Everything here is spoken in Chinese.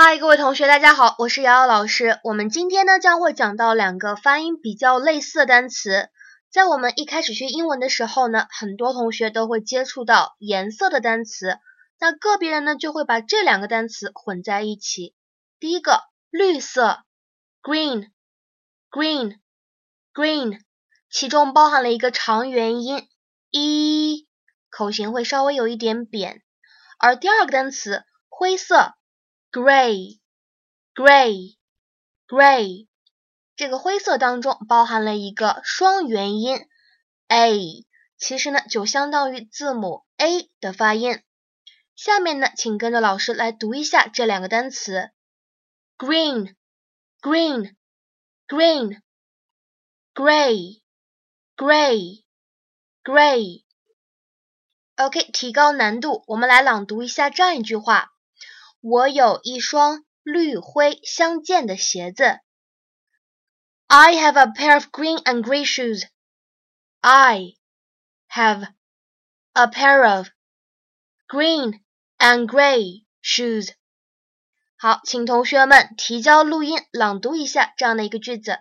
嗨，各位同学，大家好，我是瑶瑶老师。我们今天呢将会讲到两个发音比较类似的单词。在我们一开始学英文的时候呢，很多同学都会接触到颜色的单词，那个别人呢就会把这两个单词混在一起。第一个，绿色，green，green，green，其中包含了一个长元音 e，口型会稍微有一点扁。而第二个单词，灰色。Gray, gray, gray，这个灰色当中包含了一个双元音 a，其实呢就相当于字母 a 的发音。下面呢，请跟着老师来读一下这两个单词：green, green, green, gray, gray, gray。OK，提高难度，我们来朗读一下这样一句话。我有一双绿灰相间的鞋子。I have a pair of green and gray shoes. I have a pair of green and gray shoes. 好，请同学们提交录音，朗读一下这样的一个句子。